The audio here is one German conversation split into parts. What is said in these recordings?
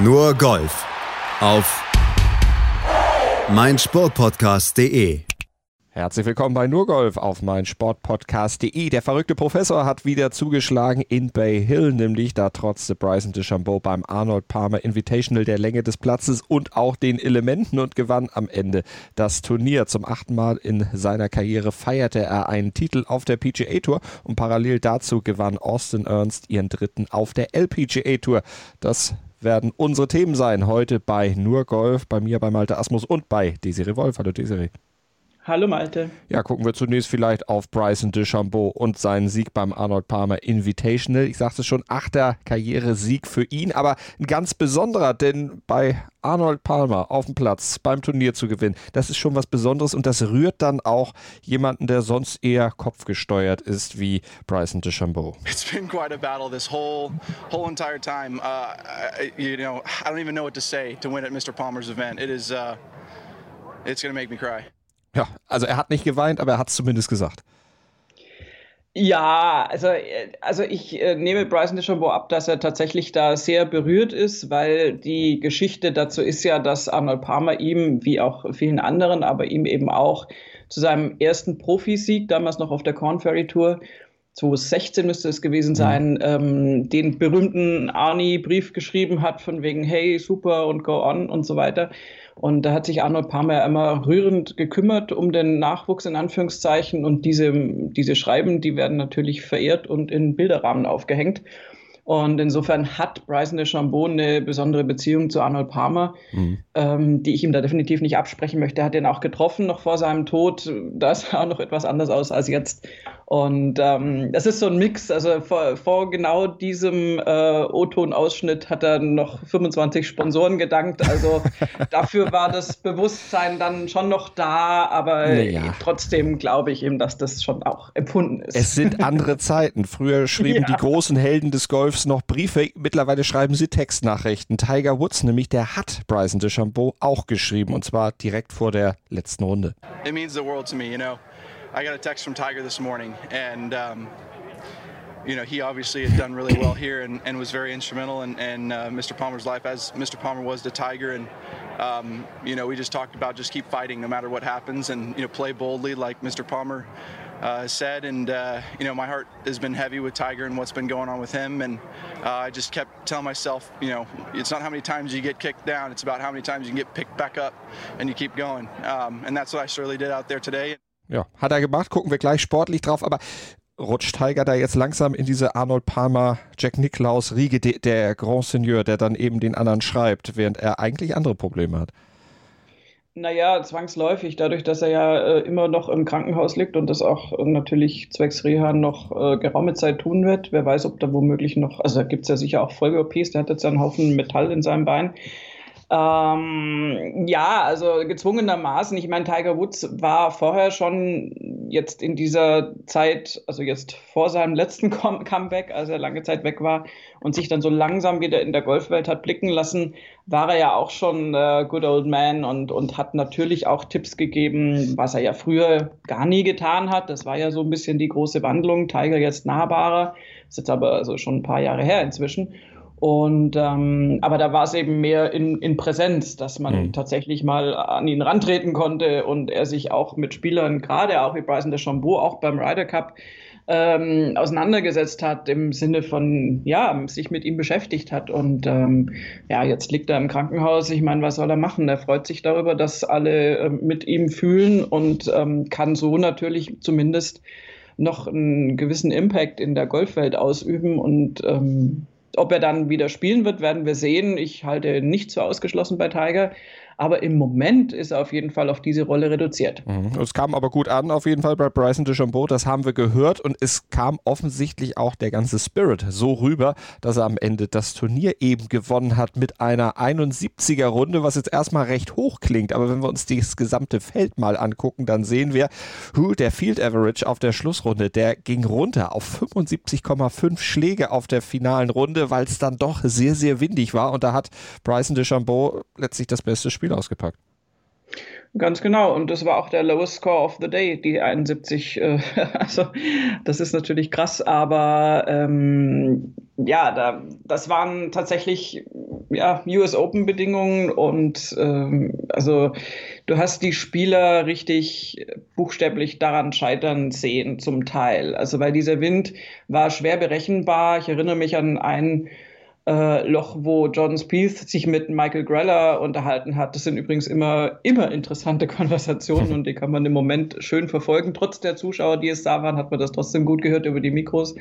Nur Golf auf meinsportpodcast.de. Herzlich willkommen bei Nurgolf auf meinsportpodcast.de. Der verrückte Professor hat wieder zugeschlagen in Bay Hill, nämlich da trotzte Bryson DeChambeau beim Arnold Palmer Invitational der Länge des Platzes und auch den Elementen und gewann am Ende das Turnier. Zum achten Mal in seiner Karriere feierte er einen Titel auf der PGA Tour und parallel dazu gewann Austin Ernst ihren dritten auf der LPGA Tour. Das werden unsere Themen sein heute bei Nur Golf, bei mir, bei Malte Asmus und bei Desiree Wolf. Hallo Desiree. Hallo Malte. Ja, gucken wir zunächst vielleicht auf Bryson DeChambeau und seinen Sieg beim Arnold Palmer Invitational. Ich sagte schon, achter Karrieresieg für ihn, aber ein ganz besonderer, denn bei Arnold Palmer auf dem Platz beim Turnier zu gewinnen, das ist schon was Besonderes und das rührt dann auch jemanden, der sonst eher kopfgesteuert ist wie Bryson DeChambeau. It's been quite a battle this whole whole entire time. Uh, you know, I don't even know what to say to win at Mr. Palmer's event. It is, uh, it's going to make me cry. Ja, also er hat nicht geweint, aber er hat es zumindest gesagt. Ja, also, also ich äh, nehme Bryson DeChambeau ab, dass er tatsächlich da sehr berührt ist, weil die Geschichte dazu ist ja, dass Arnold Palmer ihm, wie auch vielen anderen, aber ihm eben auch zu seinem ersten Profisieg, damals noch auf der Corn Ferry Tour, 2016 müsste es gewesen sein, mhm. ähm, den berühmten Arnie-Brief geschrieben hat, von wegen, hey, super und go on und so weiter. Und da hat sich Arnold Palmer immer rührend gekümmert um den Nachwuchs in Anführungszeichen. Und diese, diese Schreiben, die werden natürlich verehrt und in Bilderrahmen aufgehängt. Und insofern hat Bryson DeChambeau eine besondere Beziehung zu Arnold Palmer, mhm. ähm, die ich ihm da definitiv nicht absprechen möchte. Er hat ihn auch getroffen noch vor seinem Tod. Da sah auch noch etwas anders aus als jetzt. Und ähm, das ist so ein Mix. Also vor, vor genau diesem äh, O-Ton-Ausschnitt hat er noch 25 Sponsoren gedankt. Also dafür war das Bewusstsein dann schon noch da, aber naja. trotzdem glaube ich ihm, dass das schon auch empfunden ist. Es sind andere Zeiten. Früher schrieben ja. die großen Helden des Golfs noch Briefe. Mittlerweile schreiben sie Textnachrichten. Tiger Woods nämlich, der hat Bryson DeChambeau auch geschrieben und zwar direkt vor der letzten Runde. It means the world to me, you know. I got a text from Tiger this morning, and um, you know he obviously had done really well here and, and was very instrumental in, in uh, Mr. Palmer's life, as Mr. Palmer was to Tiger. And um, you know we just talked about just keep fighting no matter what happens, and you know play boldly like Mr. Palmer. Uh, said, and uh, you know, my heart has been heavy with Tiger and what's been going on with him, and uh, I just kept telling myself, you know, it's not how many times you get kicked down; it's about how many times you can get picked back up, and you keep going. Um, and that's what I surely did out there today. Ja, hat er gemacht, gucken wir gleich sportlich drauf, aber rutscht Tiger da jetzt langsam in diese Arnold Palmer, Jack Nicklaus Riege, der Grand Seigneur, der dann eben den anderen schreibt, während er eigentlich andere Probleme hat? Naja, zwangsläufig, dadurch, dass er ja äh, immer noch im Krankenhaus liegt und das auch äh, natürlich zwecks Reha noch äh, geraume Zeit tun wird. Wer weiß, ob da womöglich noch, also da gibt es ja sicher auch Folge-OPs, der hat jetzt einen Haufen Metall in seinem Bein. Ähm, ja, also gezwungenermaßen. Ich meine, Tiger Woods war vorher schon jetzt in dieser Zeit, also jetzt vor seinem letzten Comeback, als er lange Zeit weg war und sich dann so langsam wieder in der Golfwelt hat blicken lassen, war er ja auch schon äh, Good Old Man und, und hat natürlich auch Tipps gegeben, was er ja früher gar nie getan hat. Das war ja so ein bisschen die große Wandlung. Tiger jetzt nahbarer. Ist jetzt aber also schon ein paar Jahre her inzwischen. Und ähm, aber da war es eben mehr in, in Präsenz, dass man mhm. tatsächlich mal an ihn rantreten konnte und er sich auch mit Spielern, gerade auch wie Bryson DeChambeau, auch beim Ryder Cup ähm, auseinandergesetzt hat, im Sinne von, ja, sich mit ihm beschäftigt hat. Und ähm, ja, jetzt liegt er im Krankenhaus. Ich meine, was soll er machen? Er freut sich darüber, dass alle äh, mit ihm fühlen und ähm, kann so natürlich zumindest noch einen gewissen Impact in der Golfwelt ausüben und ähm, ob er dann wieder spielen wird, werden wir sehen. Ich halte nicht so ausgeschlossen bei Tiger. Aber im Moment ist er auf jeden Fall auf diese Rolle reduziert. Mhm. Es kam aber gut an, auf jeden Fall bei Bryson DeChambeau. Das haben wir gehört. Und es kam offensichtlich auch der ganze Spirit so rüber, dass er am Ende das Turnier eben gewonnen hat mit einer 71er Runde, was jetzt erstmal recht hoch klingt. Aber wenn wir uns das gesamte Feld mal angucken, dann sehen wir, hu, der Field Average auf der Schlussrunde, der ging runter auf 75,5 Schläge auf der finalen Runde, weil es dann doch sehr, sehr windig war. Und da hat Bryson DeChambeau letztlich das beste Spiel Spiel ausgepackt. Ganz genau. Und das war auch der lowest score of the day, die 71. Äh, also, das ist natürlich krass, aber ähm, ja, da, das waren tatsächlich ja, US Open Bedingungen und ähm, also du hast die Spieler richtig buchstäblich daran scheitern sehen zum Teil. Also weil dieser Wind war schwer berechenbar. Ich erinnere mich an einen äh, Loch, wo Jordan Spieth sich mit Michael Greller unterhalten hat. Das sind übrigens immer, immer interessante Konversationen und die kann man im Moment schön verfolgen. Trotz der Zuschauer, die es da waren, hat man das trotzdem gut gehört über die Mikros.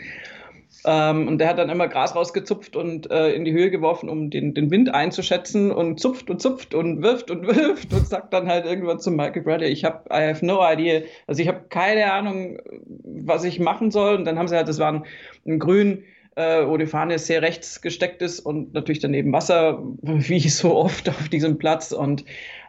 Ähm, und der hat dann immer Gras rausgezupft und äh, in die Höhe geworfen, um den, den Wind einzuschätzen und zupft und zupft und wirft und wirft und sagt dann halt irgendwann zu Michael Bradley, ich habe, I have no idea, also ich habe keine Ahnung, was ich machen soll. Und dann haben sie halt, das war ein, ein grün, äh, wo die Fahne sehr rechts gesteckt ist und natürlich daneben Wasser, wie so oft auf diesem Platz. Und,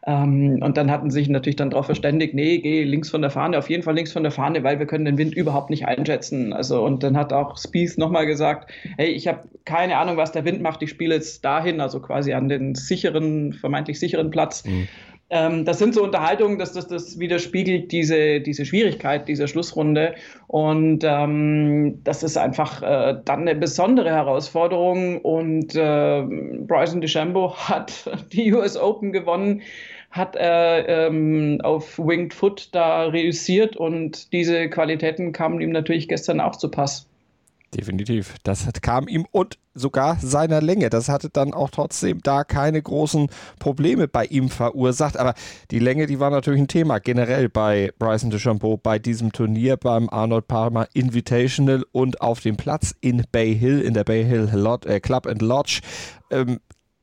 ähm, und dann hatten sie sich natürlich dann darauf verständigt, nee, geh links von der Fahne, auf jeden Fall links von der Fahne, weil wir können den Wind überhaupt nicht einschätzen. Also und dann hat auch Spieth nochmal gesagt, hey, ich habe keine Ahnung, was der Wind macht, ich spiele jetzt dahin, also quasi an den sicheren, vermeintlich sicheren Platz. Mhm. Ähm, das sind so Unterhaltungen, dass das, das widerspiegelt diese, diese Schwierigkeit dieser Schlussrunde. Und ähm, das ist einfach äh, dann eine besondere Herausforderung. Und äh, Bryson DeChambeau hat die US Open gewonnen hat er ähm, auf Winged Foot da reüssiert und diese Qualitäten kamen ihm natürlich gestern auch zu Pass. Definitiv. Das kam ihm und sogar seiner Länge. Das hatte dann auch trotzdem da keine großen Probleme bei ihm verursacht. Aber die Länge, die war natürlich ein Thema generell bei Bryson DeChambeau bei diesem Turnier beim Arnold Palmer Invitational und auf dem Platz in Bay Hill, in der Bay Hill Lot, äh, Club and Lodge. Ähm,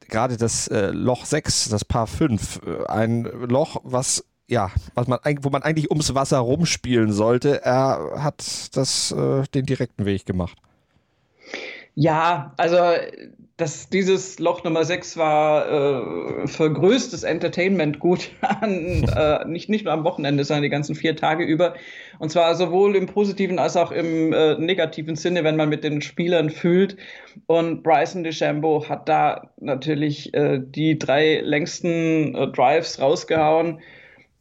Gerade das äh, Loch 6, das Paar 5, äh, ein Loch, was ja, was man, wo man eigentlich ums Wasser rumspielen sollte. Er hat das äh, den direkten Weg gemacht. Ja, also das, dieses Loch Nummer 6 war äh, für größtes Entertainment gut, an, äh, nicht, nicht nur am Wochenende, sondern die ganzen vier Tage über. Und zwar sowohl im positiven als auch im äh, negativen Sinne, wenn man mit den Spielern fühlt. Und Bryson DeChambeau hat da natürlich äh, die drei längsten äh, Drives rausgehauen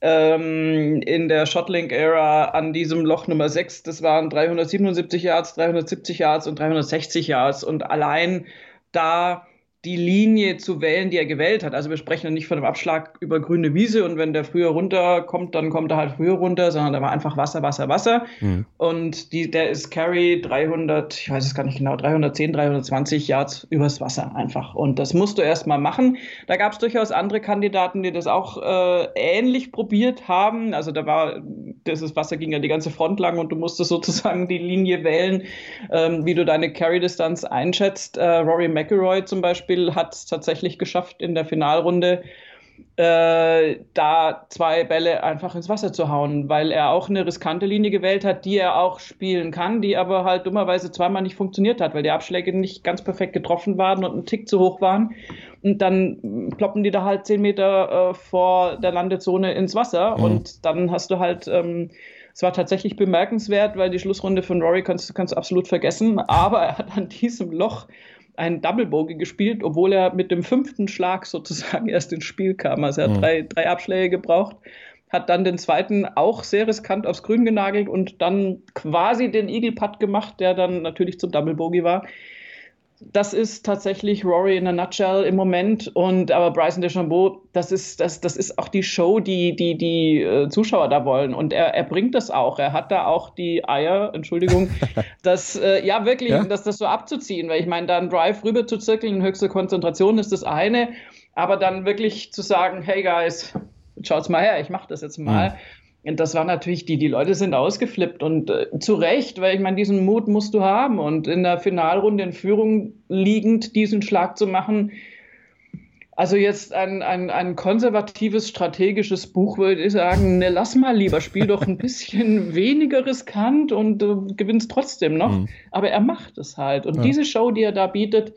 ähm, in der Shotlink-Ära an diesem Loch Nummer 6. Das waren 377 Yards, 370 Yards und 360 Yards. Und allein da die Linie zu wählen, die er gewählt hat. Also wir sprechen ja nicht von einem Abschlag über grüne Wiese und wenn der früher runterkommt, dann kommt er halt früher runter, sondern da war einfach Wasser, Wasser, Wasser. Mhm. Und die, der ist Carry 300, ich weiß es gar nicht genau, 310, 320 Yards übers Wasser einfach. Und das musst du erst mal machen. Da gab es durchaus andere Kandidaten, die das auch äh, ähnlich probiert haben. Also da war, das Wasser ging ja die ganze Front lang und du musstest sozusagen die Linie wählen, ähm, wie du deine Carry-Distanz einschätzt. Äh, Rory McIlroy zum Beispiel Beispiel hat es tatsächlich geschafft, in der Finalrunde äh, da zwei Bälle einfach ins Wasser zu hauen, weil er auch eine riskante Linie gewählt hat, die er auch spielen kann, die aber halt dummerweise zweimal nicht funktioniert hat, weil die Abschläge nicht ganz perfekt getroffen waren und ein Tick zu hoch waren. Und dann ploppen die da halt zehn Meter äh, vor der Landezone ins Wasser mhm. und dann hast du halt. Ähm, es war tatsächlich bemerkenswert, weil die Schlussrunde von Rory kannst, kannst du absolut vergessen. Aber er hat an diesem Loch einen Double Bogey gespielt, obwohl er mit dem fünften Schlag sozusagen erst ins Spiel kam. Also er hat mhm. drei, drei Abschläge gebraucht, hat dann den zweiten auch sehr riskant aufs Grün genagelt und dann quasi den Eagle Putt gemacht, der dann natürlich zum Double Bogey war das ist tatsächlich Rory in a nutshell im Moment. Und aber Bryson DeChambeau, das ist, das, das ist auch die Show, die die, die äh, Zuschauer da wollen. Und er, er bringt das auch. Er hat da auch die Eier, Entschuldigung, das äh, ja wirklich, ja? Das, das so abzuziehen. Weil ich meine, da einen Drive rüber zu zirkeln, höchste Konzentration ist das eine. Aber dann wirklich zu sagen, hey guys, schaut's mal her, ich mach das jetzt mal. Mhm das war natürlich, die, die Leute sind ausgeflippt und äh, zu Recht, weil ich meine, diesen Mut musst du haben und in der Finalrunde in Führung liegend diesen Schlag zu machen. Also jetzt ein, ein, ein konservatives strategisches Buch würde ich sagen, ne, lass mal lieber, spiel doch ein bisschen weniger riskant und du äh, gewinnst trotzdem noch. Mhm. Aber er macht es halt. Und ja. diese Show, die er da bietet,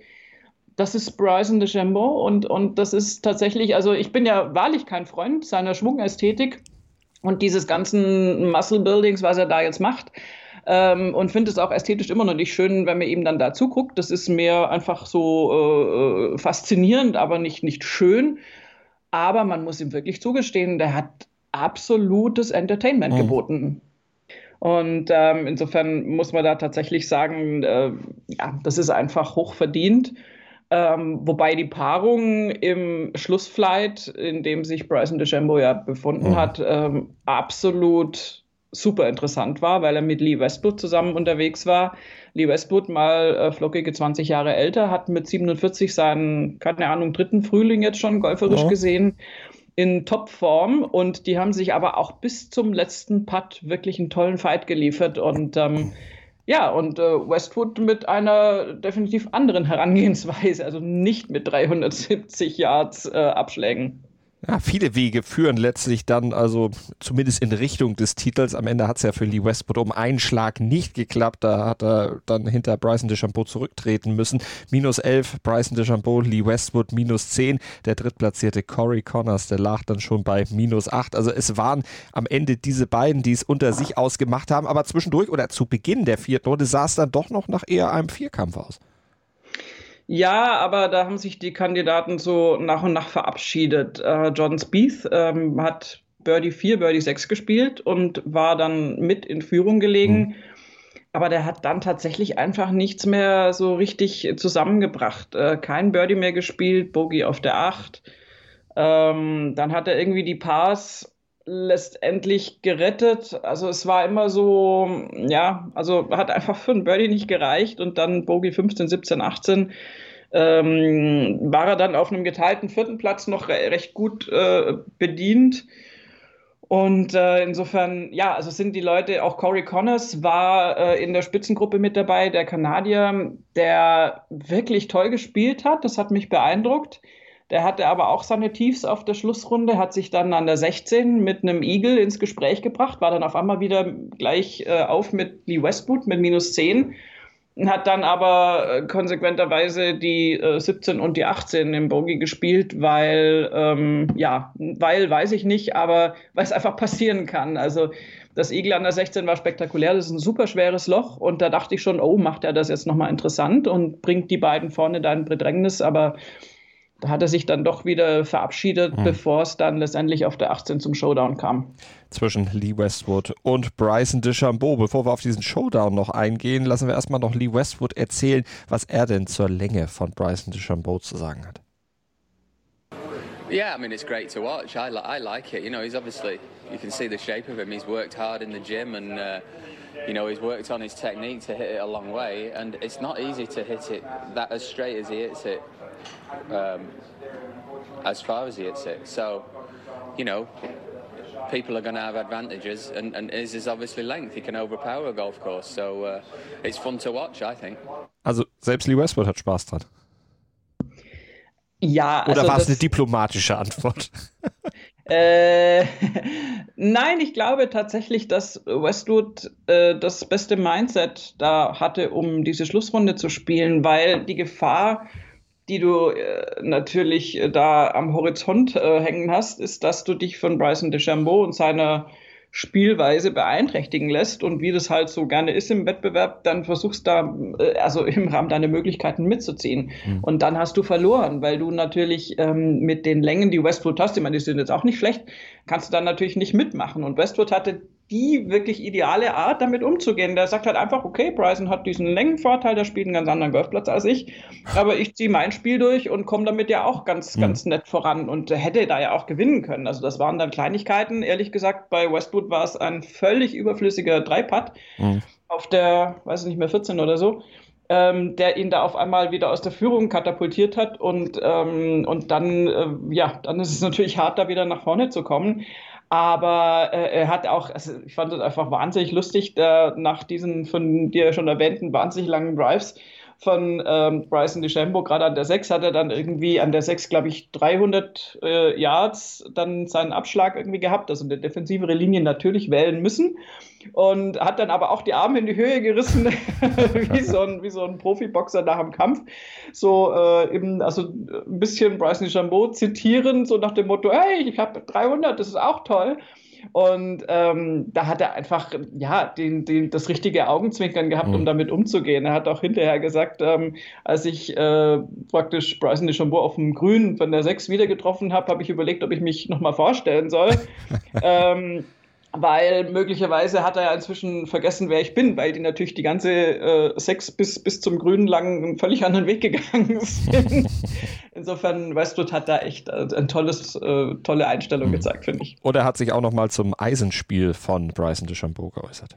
das ist Bryson DeChambeau und, und das ist tatsächlich, also ich bin ja wahrlich kein Freund seiner Schwungerästhetik und dieses ganzen Muscle Buildings, was er da jetzt macht. Ähm, und finde es auch ästhetisch immer noch nicht schön, wenn man ihm dann da zuguckt. Das ist mehr einfach so äh, äh, faszinierend, aber nicht, nicht schön. Aber man muss ihm wirklich zugestehen, der hat absolutes Entertainment mhm. geboten. Und ähm, insofern muss man da tatsächlich sagen, äh, ja, das ist einfach hoch verdient. Ähm, wobei die Paarung im Schlussflight, in dem sich Bryson DeChambeau ja befunden mhm. hat, ähm, absolut super interessant war, weil er mit Lee Westwood zusammen unterwegs war. Lee Westwood, mal äh, flockige 20 Jahre älter, hat mit 47 seinen, keine Ahnung, dritten Frühling jetzt schon golferisch ja. gesehen in Topform und die haben sich aber auch bis zum letzten Putt wirklich einen tollen Fight geliefert und ähm, ja, und äh, Westwood mit einer definitiv anderen Herangehensweise, also nicht mit 370 Yards äh, Abschlägen. Ja, viele Wege führen letztlich dann also zumindest in Richtung des Titels. Am Ende hat es ja für Lee Westwood um einen Schlag nicht geklappt. Da hat er dann hinter Bryson DeChambeau zurücktreten müssen. Minus 11, Bryson DeChambeau, Lee Westwood minus 10. Der drittplatzierte Corey Connors, der lag dann schon bei minus 8. Also es waren am Ende diese beiden, die es unter sich ausgemacht haben. Aber zwischendurch oder zu Beginn der vierten Runde sah es dann doch noch nach eher einem Vierkampf aus. Ja, aber da haben sich die Kandidaten so nach und nach verabschiedet. Äh, John Spieth ähm, hat Birdie 4, Birdie 6 gespielt und war dann mit in Führung gelegen. Mhm. Aber der hat dann tatsächlich einfach nichts mehr so richtig zusammengebracht. Äh, kein Birdie mehr gespielt, Bogey auf der 8. Ähm, dann hat er irgendwie die Pars letztendlich gerettet. Also es war immer so, ja, also hat einfach für ein Birdie nicht gereicht und dann Bogey 15, 17, 18 ähm, war er dann auf einem geteilten vierten Platz noch re recht gut äh, bedient. Und äh, insofern, ja, also sind die Leute, auch Corey Connors war äh, in der Spitzengruppe mit dabei, der Kanadier, der wirklich toll gespielt hat. Das hat mich beeindruckt. Der hatte aber auch seine Tiefs auf der Schlussrunde, hat sich dann an der 16 mit einem Eagle ins Gespräch gebracht, war dann auf einmal wieder gleich äh, auf mit Lee Westwood mit minus 10 hat dann aber äh, konsequenterweise die äh, 17 und die 18 im Bogey gespielt, weil, ähm, ja, weil weiß ich nicht, aber weil es einfach passieren kann. Also das Eagle an der 16 war spektakulär, das ist ein super schweres Loch und da dachte ich schon, oh, macht er das jetzt nochmal interessant und bringt die beiden vorne da in Bedrängnis, aber da hat er sich dann doch wieder verabschiedet, mhm. bevor es dann letztendlich auf der 18 zum Showdown kam. Zwischen Lee Westwood und Bryson DeChambeau. Bevor wir auf diesen Showdown noch eingehen, lassen wir erstmal noch Lee Westwood erzählen, was er denn zur Länge von Bryson DeChambeau zu sagen hat. Yeah, I mean, it's great to watch. I, li I like it. You know, he's obviously, you can see the shape of him. He's worked hard in the gym and, uh, you know, he's worked on his technique to hit it a long way. And it's not easy to hit it that as straight as he hits it um, as far as he hits it. So, you know, people are going to have advantages, and, and his is obviously length. He can overpower a golf course, so uh, it's fun to watch, I think. Also selbst Lee Westwood hat Spaß dran. Ja, also Oder war es eine diplomatische Antwort? äh, nein, ich glaube tatsächlich, dass Westwood äh, das beste Mindset da hatte, um diese Schlussrunde zu spielen, weil die Gefahr die du äh, natürlich äh, da am Horizont äh, hängen hast, ist, dass du dich von Bryson DeChambeau und seiner Spielweise beeinträchtigen lässt und wie das halt so gerne ist im Wettbewerb, dann versuchst da, also im Rahmen deiner Möglichkeiten mitzuziehen. Mhm. Und dann hast du verloren, weil du natürlich ähm, mit den Längen, die Westwood hast, ich meine, die sind jetzt auch nicht schlecht, kannst du dann natürlich nicht mitmachen. Und Westwood hatte die wirklich ideale Art, damit umzugehen. Der sagt halt einfach, okay, Bryson hat diesen Längenvorteil, der spielt einen ganz anderen Golfplatz als ich, aber ich ziehe mein Spiel durch und komme damit ja auch ganz, mhm. ganz nett voran und hätte da ja auch gewinnen können. Also das waren dann Kleinigkeiten. Ehrlich gesagt, bei Westwood war es ein völlig überflüssiger Dreipad mhm. auf der, weiß ich nicht mehr, 14 oder so. Ähm, der ihn da auf einmal wieder aus der Führung katapultiert hat und, ähm, und dann, äh, ja, dann ist es natürlich hart, da wieder nach vorne zu kommen. Aber äh, er hat auch, also ich fand es einfach wahnsinnig lustig, da nach diesen von dir schon erwähnten wahnsinnig langen Drives von ähm, Bryson DeChambeau, gerade an der 6 hat er dann irgendwie an der 6, glaube ich, 300 äh, Yards dann seinen Abschlag irgendwie gehabt, also eine defensivere Linie natürlich wählen müssen und hat dann aber auch die Arme in die Höhe gerissen, wie, so ein, wie so ein Profiboxer nach dem Kampf. So äh, eben, also ein bisschen Bryson DeChambeau zitieren, so nach dem Motto, hey, ich habe 300, das ist auch toll. Und ähm, da hat er einfach ja, den, den, das richtige Augenzwinkern gehabt, mhm. um damit umzugehen. Er hat auch hinterher gesagt, ähm, als ich äh, praktisch Bryson DeChambeau auf dem Grün von der 6 wieder getroffen habe, habe ich überlegt, ob ich mich nochmal vorstellen soll. ähm, weil möglicherweise hat er ja inzwischen vergessen, wer ich bin, weil die natürlich die ganze äh, Sechs bis, bis zum Grünen lang einen völlig anderen Weg gegangen sind. Insofern, Westwood hat da echt äh, ein tolles, äh, tolle Einstellung mhm. gezeigt, finde ich. Oder hat sich auch noch mal zum Eisenspiel von Bryson DeChambeau geäußert.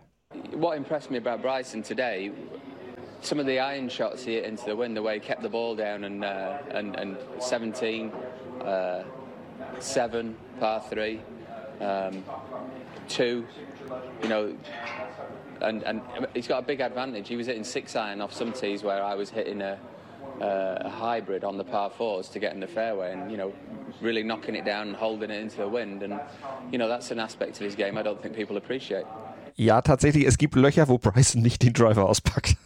What impressed me about Bryson today some of the iron shots he hit into the wind, the way he kept the ball down, and uh, and, and 17, uh, seven, par three, um, two, you know, and and he's got a big advantage. He was hitting six iron off some tees where I was hitting a. A hybrid on the par fours to get in the fairway and you know really knocking it down and holding it into the wind and you know that's an aspect of his game I don't think people appreciate. Ja, tatsächlich, es gibt Löcher, wo Bryson nicht den Driver auspackt.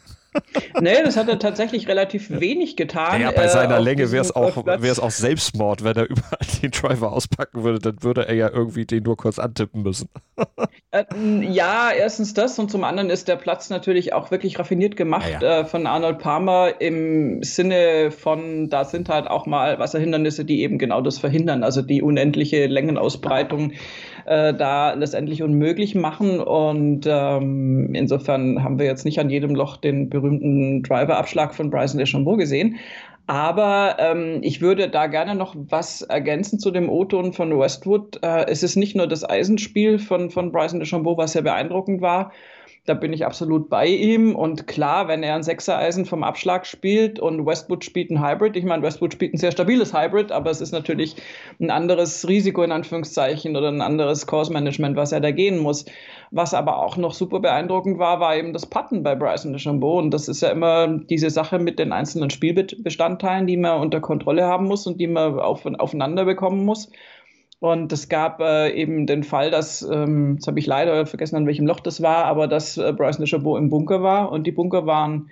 Nee, das hat er tatsächlich relativ wenig getan. Ja, bei seiner äh, Länge wäre es auch, auch Selbstmord, wenn er überall den Driver auspacken würde. Dann würde er ja irgendwie den nur kurz antippen müssen. äh, ja, erstens das und zum anderen ist der Platz natürlich auch wirklich raffiniert gemacht ja, ja. Äh, von Arnold Palmer im Sinne von, da sind halt auch mal Wasserhindernisse, die eben genau das verhindern. Also die unendliche Längenausbreitung äh, da letztendlich unmöglich machen. Und ähm, insofern haben wir jetzt nicht an jedem Loch den berühmten Driver-Abschlag von Bryson DeChambeau gesehen. Aber ähm, ich würde da gerne noch was ergänzen zu dem O-Ton von Westwood. Äh, es ist nicht nur das Eisenspiel von, von Bryson DeChambeau, was sehr beeindruckend war, da bin ich absolut bei ihm. Und klar, wenn er ein Sechser-Eisen vom Abschlag spielt und Westwood spielt ein Hybrid, ich meine, Westwood spielt ein sehr stabiles Hybrid, aber es ist natürlich ein anderes Risiko in Anführungszeichen oder ein anderes Course-Management, was er da gehen muss. Was aber auch noch super beeindruckend war, war eben das Putten bei Bryson DeChambeau. Und das ist ja immer diese Sache mit den einzelnen Spielbestandteilen, die man unter Kontrolle haben muss und die man auf, aufeinander bekommen muss. Und es gab äh, eben den Fall, dass, ähm, jetzt habe ich leider vergessen, an welchem Loch das war, aber dass äh, Bryson DeChambeau im Bunker war. Und die Bunker waren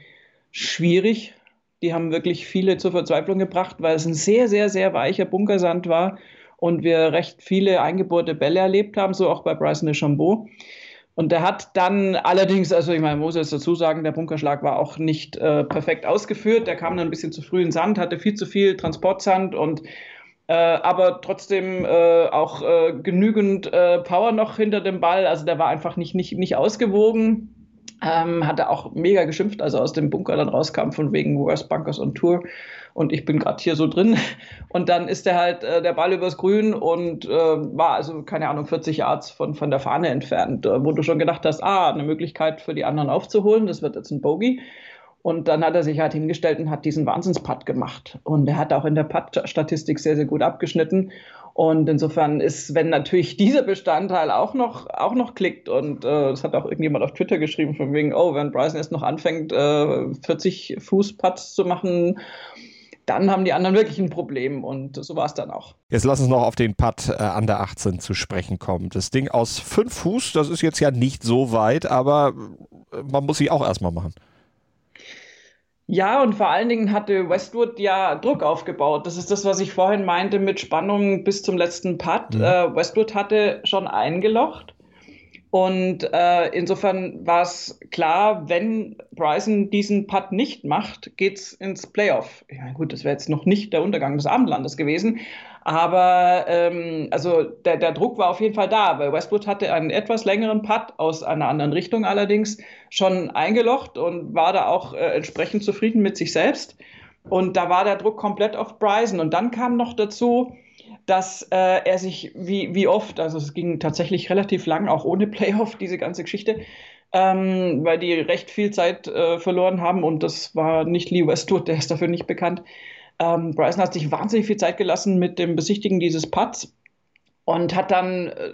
schwierig. Die haben wirklich viele zur Verzweiflung gebracht, weil es ein sehr, sehr, sehr weicher Bunkersand war und wir recht viele eingebohrte Bälle erlebt haben, so auch bei Bryson DeChambeau. Und der hat dann allerdings, also ich meine, muss jetzt dazu sagen, der Bunkerschlag war auch nicht äh, perfekt ausgeführt. Der kam dann ein bisschen zu früh in Sand, hatte viel zu viel Transportsand und äh, aber trotzdem äh, auch äh, genügend äh, Power noch hinter dem Ball. Also der war einfach nicht, nicht, nicht ausgewogen. Ähm, hat er auch mega geschimpft, als er aus dem Bunker dann rauskam, von wegen Worst Bunkers on Tour. Und ich bin gerade hier so drin. Und dann ist der halt äh, der Ball übers Grün und äh, war also, keine Ahnung, 40 Yards von, von der Fahne entfernt, wo du schon gedacht hast, ah, eine Möglichkeit für die anderen aufzuholen. Das wird jetzt ein Bogey. Und dann hat er sich halt hingestellt und hat diesen Wahnsinnsputt gemacht. Und er hat auch in der Putt-Statistik sehr, sehr gut abgeschnitten. Und insofern ist, wenn natürlich dieser Bestandteil auch noch, auch noch klickt, und äh, das hat auch irgendjemand auf Twitter geschrieben, von wegen, oh, wenn Bryson jetzt noch anfängt, äh, 40 Fuß-Putts zu machen, dann haben die anderen wirklich ein Problem und so war es dann auch. Jetzt lass uns noch auf den Putt äh, an der 18 zu sprechen kommen. Das Ding aus 5 Fuß, das ist jetzt ja nicht so weit, aber äh, man muss sie auch erstmal machen. Ja, und vor allen Dingen hatte Westwood ja Druck aufgebaut. Das ist das, was ich vorhin meinte mit Spannung bis zum letzten Putt. Mhm. Äh, Westwood hatte schon eingelocht. Und äh, insofern war es klar, wenn Bryson diesen Putt nicht macht, geht's ins Playoff. Meine, gut, das wäre jetzt noch nicht der Untergang des Abendlandes gewesen. Aber ähm, also der, der Druck war auf jeden Fall da, weil Westwood hatte einen etwas längeren Putt aus einer anderen Richtung allerdings schon eingelocht und war da auch äh, entsprechend zufrieden mit sich selbst. Und da war der Druck komplett auf Bryson. Und dann kam noch dazu, dass äh, er sich wie, wie oft, also es ging tatsächlich relativ lang, auch ohne Playoff, diese ganze Geschichte, ähm, weil die recht viel Zeit äh, verloren haben und das war nicht Lee Westwood, der ist dafür nicht bekannt. Ähm, Bryson hat sich wahnsinnig viel Zeit gelassen mit dem Besichtigen dieses Putts und hat dann, äh,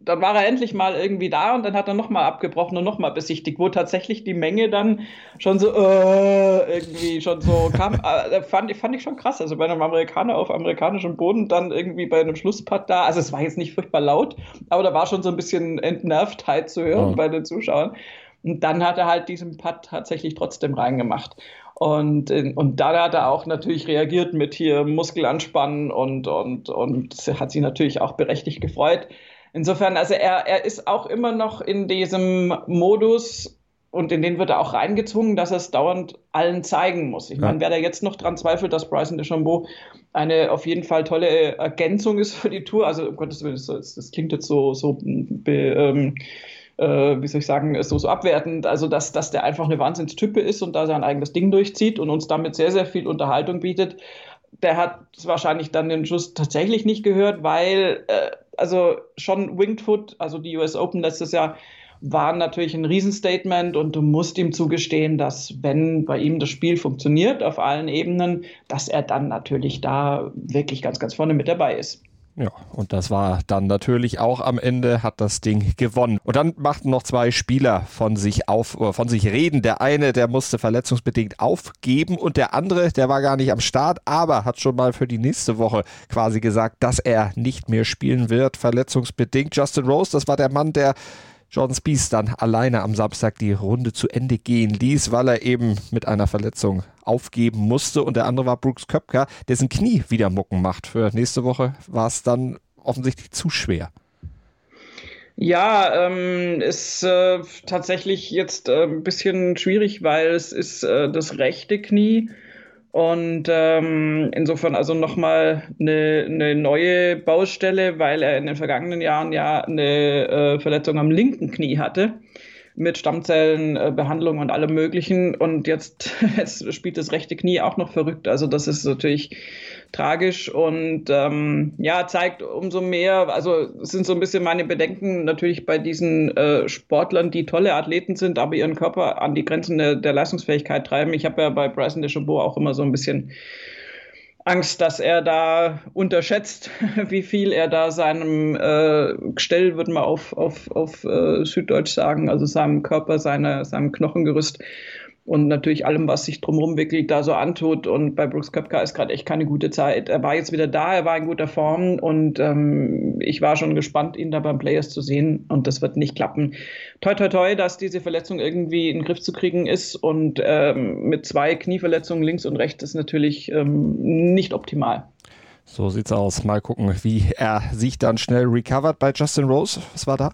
dann war er endlich mal irgendwie da und dann hat er nochmal abgebrochen und nochmal besichtigt, wo tatsächlich die Menge dann schon so äh, irgendwie schon so kam. äh, fand, fand ich schon krass. Also bei einem Amerikaner auf amerikanischem Boden dann irgendwie bei einem Schlusspart da. Also es war jetzt nicht furchtbar laut, aber da war schon so ein bisschen Entnervtheit zu hören oh. bei den Zuschauern. Und dann hat er halt diesen Putt tatsächlich trotzdem reingemacht. Und, und da hat er auch natürlich reagiert mit hier Muskelanspannen und, und, und hat sich natürlich auch berechtigt gefreut. Insofern, also er, er ist auch immer noch in diesem Modus, und in den wird er auch reingezwungen, dass er es dauernd allen zeigen muss. Ich ja. meine, wer da jetzt noch dran zweifelt, dass Bryson DeChambeau eine auf jeden Fall tolle Ergänzung ist für die Tour, also um Gottes Willen, das, das klingt jetzt so, so be, ähm, äh, wie soll ich sagen, so, so abwertend, also dass, dass der einfach eine Wahnsinnstype ist und da sein eigenes Ding durchzieht und uns damit sehr, sehr viel Unterhaltung bietet. Der hat wahrscheinlich dann den Schuss tatsächlich nicht gehört, weil, äh, also schon Winged Foot, also die US Open letztes Jahr, war natürlich ein Riesenstatement und du musst ihm zugestehen, dass wenn bei ihm das Spiel funktioniert auf allen Ebenen, dass er dann natürlich da wirklich ganz, ganz vorne mit dabei ist. Ja, und das war dann natürlich auch am Ende, hat das Ding gewonnen. Und dann machten noch zwei Spieler von sich auf, äh, von sich reden. Der eine, der musste verletzungsbedingt aufgeben und der andere, der war gar nicht am Start, aber hat schon mal für die nächste Woche quasi gesagt, dass er nicht mehr spielen wird, verletzungsbedingt. Justin Rose, das war der Mann, der Jordan Spieth dann alleine am Samstag die Runde zu Ende gehen ließ, weil er eben mit einer Verletzung aufgeben musste. Und der andere war Brooks Köpker, dessen Knie wieder Mucken macht. Für nächste Woche war es dann offensichtlich zu schwer. Ja, ähm, ist äh, tatsächlich jetzt äh, ein bisschen schwierig, weil es ist äh, das rechte Knie und ähm, insofern also nochmal eine, eine neue Baustelle, weil er in den vergangenen Jahren ja eine äh, Verletzung am linken Knie hatte mit Stammzellenbehandlung und allem Möglichen. Und jetzt, jetzt spielt das rechte Knie auch noch verrückt. Also das ist natürlich tragisch und ähm, ja, zeigt umso mehr, also sind so ein bisschen meine Bedenken natürlich bei diesen äh, Sportlern, die tolle Athleten sind, aber ihren Körper an die Grenzen der, der Leistungsfähigkeit treiben. Ich habe ja bei Bryson DeChambeau auch immer so ein bisschen Angst, dass er da unterschätzt, wie viel er da seinem äh, Gestell, würde man auf, auf, auf äh, Süddeutsch sagen, also seinem Körper, seine, seinem Knochengerüst und natürlich allem, was sich drumherum wirklich da so antut. Und bei Brooks Köpka ist gerade echt keine gute Zeit. Er war jetzt wieder da, er war in guter Form und ähm, ich war schon gespannt, ihn da beim Players zu sehen und das wird nicht klappen. Toi, toi, toi, dass diese Verletzung irgendwie in den Griff zu kriegen ist und ähm, mit zwei Knieverletzungen links und rechts ist natürlich ähm, nicht optimal. So sieht's aus. Mal gucken, wie er sich dann schnell recovert bei Justin Rose. Was war da?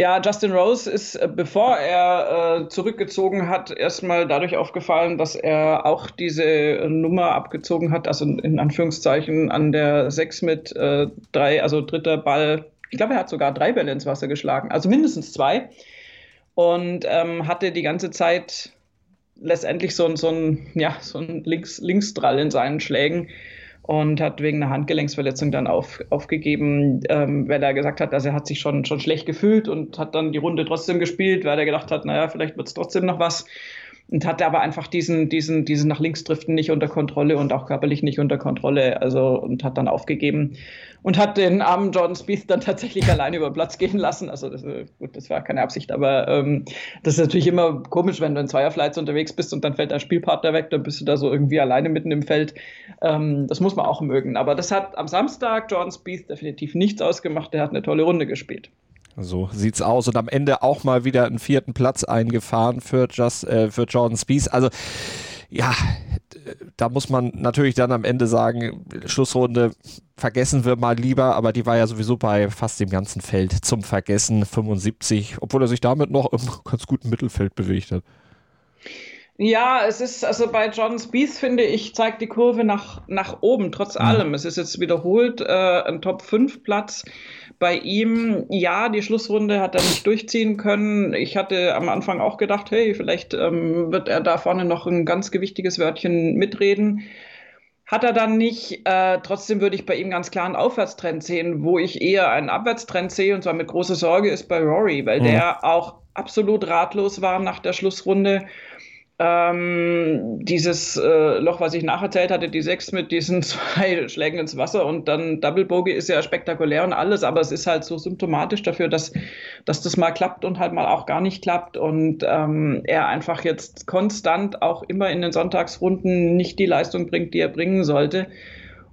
Ja, Justin Rose ist, äh, bevor er äh, zurückgezogen hat, erstmal dadurch aufgefallen, dass er auch diese Nummer abgezogen hat, also in Anführungszeichen an der 6 mit äh, drei, also dritter Ball. Ich glaube, er hat sogar drei Bälle ins Wasser geschlagen, also mindestens zwei. Und ähm, hatte die ganze Zeit letztendlich so, so ein, ja, so ein Links, Linksdrall in seinen Schlägen und hat wegen einer Handgelenksverletzung dann auf, aufgegeben, ähm, weil er gesagt hat, also er hat sich schon, schon schlecht gefühlt und hat dann die Runde trotzdem gespielt, weil er gedacht hat, naja, vielleicht wird es trotzdem noch was. Und hatte aber einfach diesen, diesen, diesen nach links driften nicht unter Kontrolle und auch körperlich nicht unter Kontrolle, also und hat dann aufgegeben und hat den armen Jordan Spieth dann tatsächlich alleine über den Platz gehen lassen. Also das, äh, gut, das war keine Absicht, aber ähm, das ist natürlich immer komisch, wenn du in Zweierflights unterwegs bist und dann fällt dein Spielpartner weg, dann bist du da so irgendwie alleine mitten im Feld. Ähm, das muss man auch mögen. Aber das hat am Samstag Jordan Spieth definitiv nichts ausgemacht. Der hat eine tolle Runde gespielt. So sieht's aus. Und am Ende auch mal wieder einen vierten Platz eingefahren für, Just, äh, für Jordan Spieth. Also ja, da muss man natürlich dann am Ende sagen, Schlussrunde vergessen wir mal lieber, aber die war ja sowieso bei fast dem ganzen Feld zum Vergessen 75, obwohl er sich damit noch im ganz guten Mittelfeld bewegt hat. Ja, es ist, also bei John Spieth, finde ich, zeigt die Kurve nach, nach oben, trotz mhm. allem. Es ist jetzt wiederholt äh, ein Top-5-Platz bei ihm, ja, die Schlussrunde hat er nicht durchziehen können. Ich hatte am Anfang auch gedacht, hey, vielleicht ähm, wird er da vorne noch ein ganz gewichtiges Wörtchen mitreden. Hat er dann nicht. Äh, trotzdem würde ich bei ihm ganz klar einen Aufwärtstrend sehen, wo ich eher einen Abwärtstrend sehe, und zwar mit großer Sorge, ist bei Rory, weil mhm. der auch absolut ratlos war nach der Schlussrunde ähm, dieses äh, Loch, was ich nacherzählt hatte, die sechs mit diesen zwei Schlägen ins Wasser und dann Double Bogey ist ja spektakulär und alles, aber es ist halt so symptomatisch dafür, dass, dass das mal klappt und halt mal auch gar nicht klappt und ähm, er einfach jetzt konstant auch immer in den Sonntagsrunden nicht die Leistung bringt, die er bringen sollte.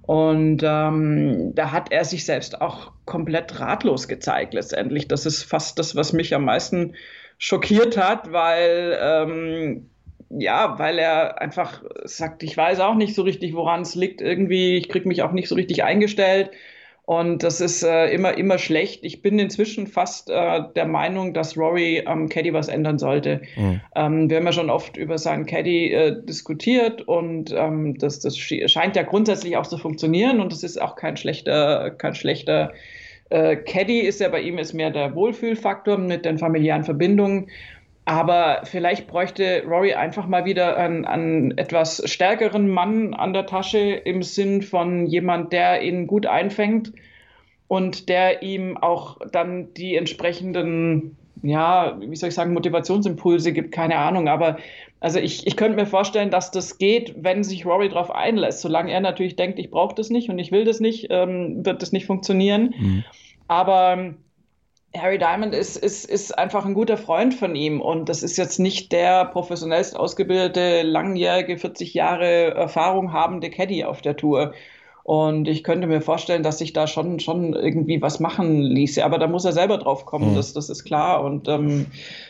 Und ähm, da hat er sich selbst auch komplett ratlos gezeigt letztendlich. Das ist fast das, was mich am meisten schockiert hat, weil ähm, ja, weil er einfach sagt, ich weiß auch nicht so richtig, woran es liegt. Irgendwie, ich kriege mich auch nicht so richtig eingestellt. Und das ist äh, immer, immer schlecht. Ich bin inzwischen fast äh, der Meinung, dass Rory am ähm, Caddy was ändern sollte. Mhm. Ähm, wir haben ja schon oft über seinen Caddy äh, diskutiert und ähm, das, das scheint ja grundsätzlich auch zu funktionieren und das ist auch kein schlechter, kein schlechter äh, Caddy ist ja bei ihm ist mehr der Wohlfühlfaktor mit den familiären Verbindungen. Aber vielleicht bräuchte Rory einfach mal wieder einen, einen, etwas stärkeren Mann an der Tasche im Sinn von jemand, der ihn gut einfängt und der ihm auch dann die entsprechenden, ja, wie soll ich sagen, Motivationsimpulse gibt, keine Ahnung. Aber also ich, ich könnte mir vorstellen, dass das geht, wenn sich Rory darauf einlässt. Solange er natürlich denkt, ich brauche das nicht und ich will das nicht, ähm, wird das nicht funktionieren. Mhm. Aber Harry Diamond ist, ist, ist einfach ein guter Freund von ihm und das ist jetzt nicht der professionellst ausgebildete, langjährige, 40 Jahre Erfahrung habende Caddy auf der Tour. Und ich könnte mir vorstellen, dass sich da schon, schon irgendwie was machen ließe. Aber da muss er selber drauf kommen, mhm. das, das ist klar. Und ähm,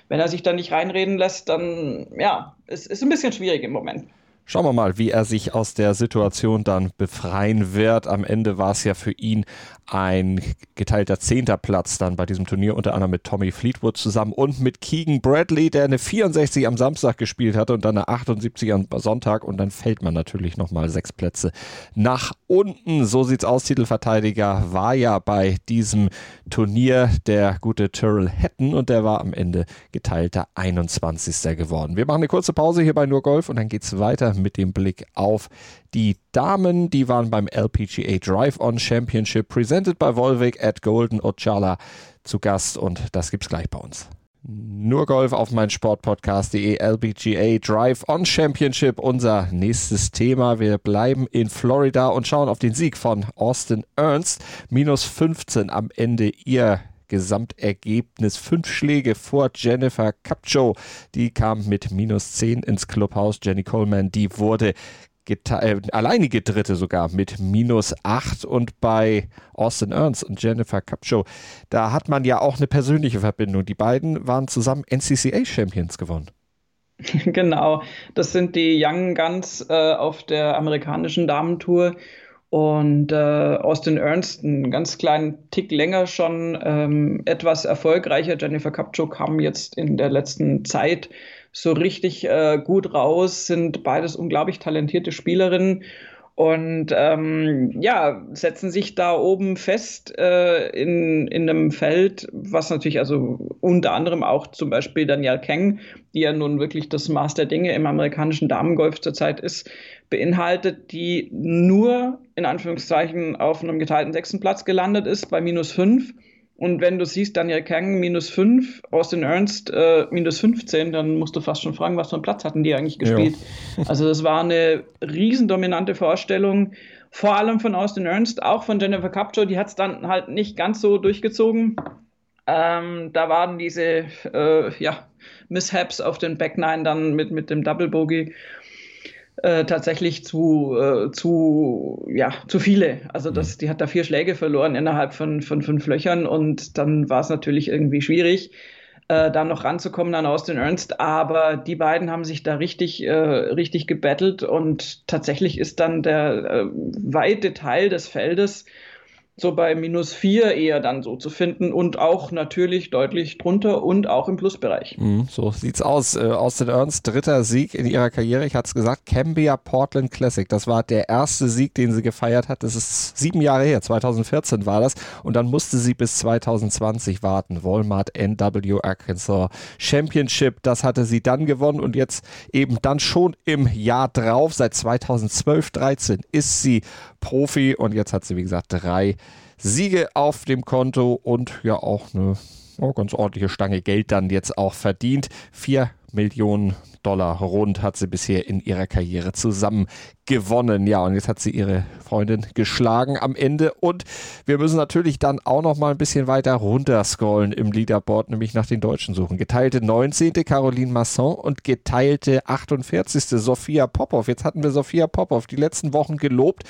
wenn er sich da nicht reinreden lässt, dann ja, es ist ein bisschen schwierig im Moment. Schauen wir mal, wie er sich aus der Situation dann befreien wird. Am Ende war es ja für ihn ein geteilter zehnter Platz dann bei diesem Turnier, unter anderem mit Tommy Fleetwood zusammen und mit Keegan Bradley, der eine 64 am Samstag gespielt hatte und dann eine 78 am Sonntag und dann fällt man natürlich nochmal sechs Plätze nach unten. So sieht's aus. Titelverteidiger war ja bei diesem Turnier der gute Tyrrell Hatton und der war am Ende geteilter 21. geworden. Wir machen eine kurze Pause hier bei Nur Golf und dann geht's weiter mit dem Blick auf die Damen, die waren beim LPGA Drive-On Championship presented by Volvic at Golden Ochala zu Gast und das gibt's gleich bei uns. Nur Golf auf mein Sportpodcast.de LPGA Drive-On Championship, unser nächstes Thema. Wir bleiben in Florida und schauen auf den Sieg von Austin Ernst. Minus 15 am Ende ihr Gesamtergebnis. Fünf Schläge vor Jennifer Capcho. Die kam mit minus 10 ins Clubhaus. Jenny Coleman, die wurde äh, alleinige Dritte sogar mit minus 8 und bei Austin Ernst und Jennifer Capcho, da hat man ja auch eine persönliche Verbindung. Die beiden waren zusammen NCCA Champions gewonnen. Genau, das sind die Young Guns äh, auf der amerikanischen Damentour. Und äh, Austin Ernst, einen ganz kleinen Tick länger schon, ähm, etwas erfolgreicher. Jennifer Capcho kam jetzt in der letzten Zeit so richtig äh, gut raus, sind beides unglaublich talentierte Spielerinnen und ähm, ja, setzen sich da oben fest äh, in, in einem Feld, was natürlich also unter anderem auch zum Beispiel Danielle Kang, die ja nun wirklich das Maß der Dinge im amerikanischen Damengolf zurzeit ist, beinhaltet, die nur in Anführungszeichen auf einem geteilten sechsten Platz gelandet ist bei minus fünf und wenn du siehst, Daniel Kang minus 5, Austin Ernst äh, minus 15, dann musst du fast schon fragen, was für einen Platz hatten die eigentlich gespielt. Ja. Also das war eine riesendominante Vorstellung, vor allem von Austin Ernst, auch von Jennifer Capcho, die hat es dann halt nicht ganz so durchgezogen. Ähm, da waren diese äh, ja, Mishaps auf den Back Nine dann mit, mit dem Double Bogey äh, tatsächlich zu, äh, zu, ja, zu viele. Also das, mhm. die hat da vier Schläge verloren innerhalb von, von fünf Löchern und dann war es natürlich irgendwie schwierig, äh, da noch ranzukommen an Austin Ernst. Aber die beiden haben sich da richtig, äh, richtig gebettelt und tatsächlich ist dann der äh, weite Teil des Feldes so bei minus vier eher dann so zu finden und auch natürlich deutlich drunter und auch im Plusbereich. Mhm, so sieht's aus. Äh, Austin Ernst, dritter Sieg in ihrer Karriere. Ich hatte es gesagt, Cambia Portland Classic. Das war der erste Sieg, den sie gefeiert hat. Das ist sieben Jahre her. 2014 war das. Und dann musste sie bis 2020 warten. Walmart NW Arkansas Championship. Das hatte sie dann gewonnen und jetzt eben dann schon im Jahr drauf, seit 2012, 13 ist sie Profi und jetzt hat sie, wie gesagt, drei Siege auf dem Konto und ja auch eine oh, ganz ordentliche Stange Geld dann jetzt auch verdient. Vier Millionen Dollar rund hat sie bisher in ihrer Karriere zusammen gewonnen. Ja, und jetzt hat sie ihre Freundin geschlagen am Ende. Und wir müssen natürlich dann auch noch mal ein bisschen weiter runterscrollen im Leaderboard, nämlich nach den Deutschen suchen. Geteilte 19. Caroline Masson und geteilte 48. Sophia Popov. Jetzt hatten wir Sophia Popov die letzten Wochen gelobt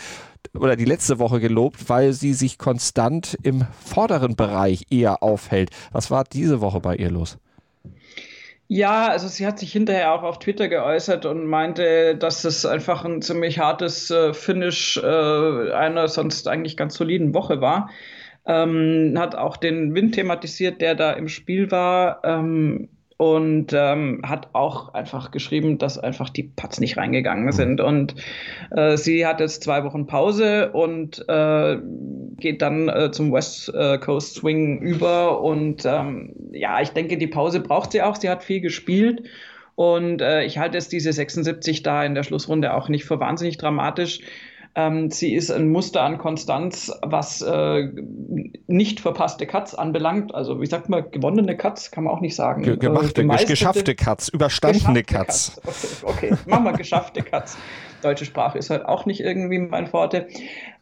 oder die letzte Woche gelobt, weil sie sich konstant im vorderen Bereich eher aufhält. Was war diese Woche bei ihr los? Ja, also sie hat sich hinterher auch auf Twitter geäußert und meinte, dass es einfach ein ziemlich hartes äh, Finish äh, einer sonst eigentlich ganz soliden Woche war. Ähm, hat auch den Wind thematisiert, der da im Spiel war. Ähm, und ähm, hat auch einfach geschrieben, dass einfach die Putts nicht reingegangen mhm. sind. Und äh, sie hat jetzt zwei Wochen Pause und äh, geht dann äh, zum West äh, Coast Swing über. Und ähm, ja, ich denke, die Pause braucht sie auch. Sie hat viel gespielt. Und äh, ich halte es diese 76 da in der Schlussrunde auch nicht für wahnsinnig dramatisch. Ähm, sie ist ein Muster an Konstanz, was äh, nicht verpasste Cuts anbelangt. Also wie sagt man, gewonnene Cuts kann man auch nicht sagen. Ge gemachte, äh, geschaffte Cuts, überstandene Cuts. Cuts. Okay, okay. machen wir geschaffte Cuts. Deutsche Sprache ist halt auch nicht irgendwie mein Forte.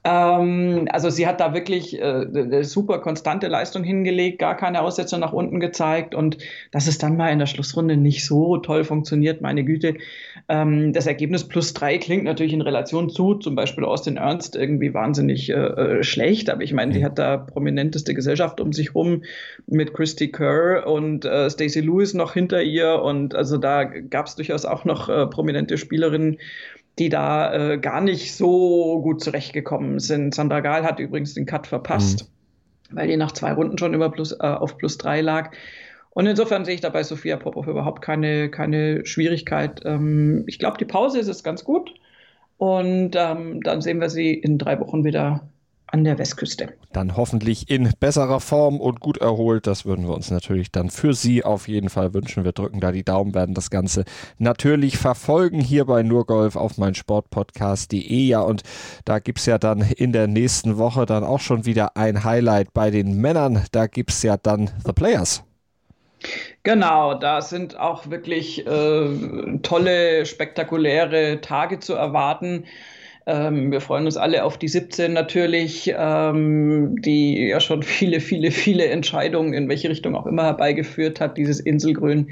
Ähm, also sie hat da wirklich äh, eine super konstante Leistung hingelegt, gar keine Aussetzer nach unten gezeigt und dass es dann mal in der Schlussrunde nicht so toll funktioniert, meine Güte. Ähm, das Ergebnis plus drei klingt natürlich in Relation zu, zum Beispiel Austin Ernst, irgendwie wahnsinnig äh, äh schlecht, aber ich meine, die hat da prominenteste Gesellschaft um sich rum mit Christy Kerr und äh, Stacey Lewis noch hinter ihr und also da gab es durchaus auch noch äh, prominente Spielerinnen, die da äh, gar nicht so gut zurechtgekommen sind. Sandra Gahl hat übrigens den Cut verpasst, mhm. weil die nach zwei Runden schon über plus, äh, auf plus drei lag. Und insofern sehe ich da bei Sophia Popov überhaupt keine, keine Schwierigkeit. Ähm, ich glaube, die Pause ist es ganz gut. Und ähm, dann sehen wir sie in drei Wochen wieder an der Westküste. Dann hoffentlich in besserer Form und gut erholt. Das würden wir uns natürlich dann für Sie auf jeden Fall wünschen. Wir drücken da die Daumen, werden das Ganze natürlich verfolgen hier bei Nurgolf auf mein Sportpodcast.de. Ja, und da gibt es ja dann in der nächsten Woche dann auch schon wieder ein Highlight bei den Männern. Da gibt es ja dann The Players. Genau, da sind auch wirklich äh, tolle, spektakuläre Tage zu erwarten. Ähm, wir freuen uns alle auf die 17 natürlich, ähm, die ja schon viele, viele, viele Entscheidungen in welche Richtung auch immer herbeigeführt hat, dieses Inselgrün.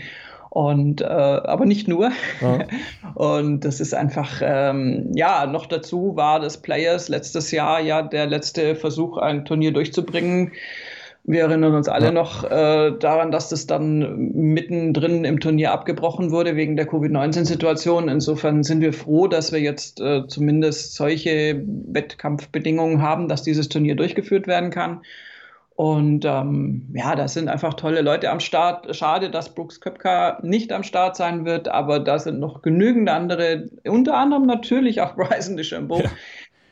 Und äh, aber nicht nur. Ja. Und das ist einfach, ähm, ja, noch dazu war das Players letztes Jahr ja der letzte Versuch, ein Turnier durchzubringen. Wir erinnern uns alle ja. noch äh, daran, dass das dann mittendrin im Turnier abgebrochen wurde wegen der Covid-19-Situation. Insofern sind wir froh, dass wir jetzt äh, zumindest solche Wettkampfbedingungen haben, dass dieses Turnier durchgeführt werden kann. Und ähm, ja, da sind einfach tolle Leute am Start. Schade, dass Brooks Köpka nicht am Start sein wird, aber da sind noch genügend andere, unter anderem natürlich auch Bryson DeChambeau, ja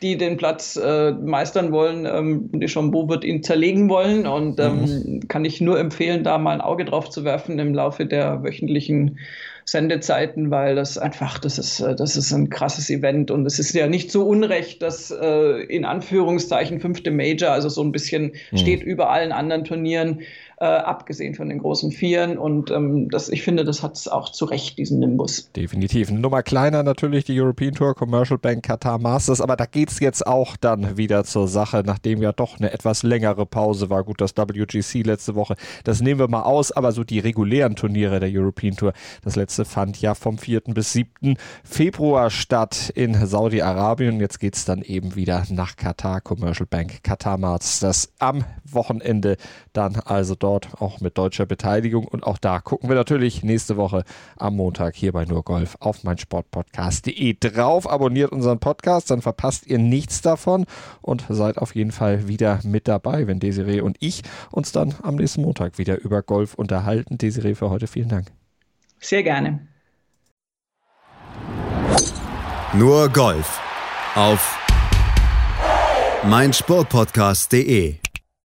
die den Platz äh, meistern wollen. Ähm, Deschambeau wird ihn zerlegen wollen und ähm, mhm. kann ich nur empfehlen, da mal ein Auge drauf zu werfen im Laufe der wöchentlichen Sendezeiten, weil das einfach, das ist, äh, das ist ein krasses Event und es ist ja nicht so unrecht, dass äh, in Anführungszeichen fünfte Major, also so ein bisschen mhm. steht über allen anderen Turnieren, äh, abgesehen von den großen Vieren. Und ähm, das, ich finde, das hat es auch zu Recht, diesen Nimbus. Definitiv. Eine Nummer kleiner natürlich die European Tour Commercial Bank Qatar Masters, aber da geht es jetzt auch dann wieder zur Sache, nachdem ja doch eine etwas längere Pause war. Gut, das WGC letzte Woche, das nehmen wir mal aus, aber so die regulären Turniere der European Tour, das letzte fand ja vom 4. bis 7. Februar statt in Saudi-Arabien. Jetzt geht es dann eben wieder nach Qatar Commercial Bank Qatar Masters am Wochenende dann also dort dort, auch mit deutscher Beteiligung. Und auch da gucken wir natürlich nächste Woche am Montag hier bei Nur Golf auf mein Sportpodcast.de drauf. Abonniert unseren Podcast, dann verpasst ihr nichts davon und seid auf jeden Fall wieder mit dabei, wenn Desiree und ich uns dann am nächsten Montag wieder über Golf unterhalten. Desiree, für heute vielen Dank. Sehr gerne. Nur Golf auf mein Sportpodcast.de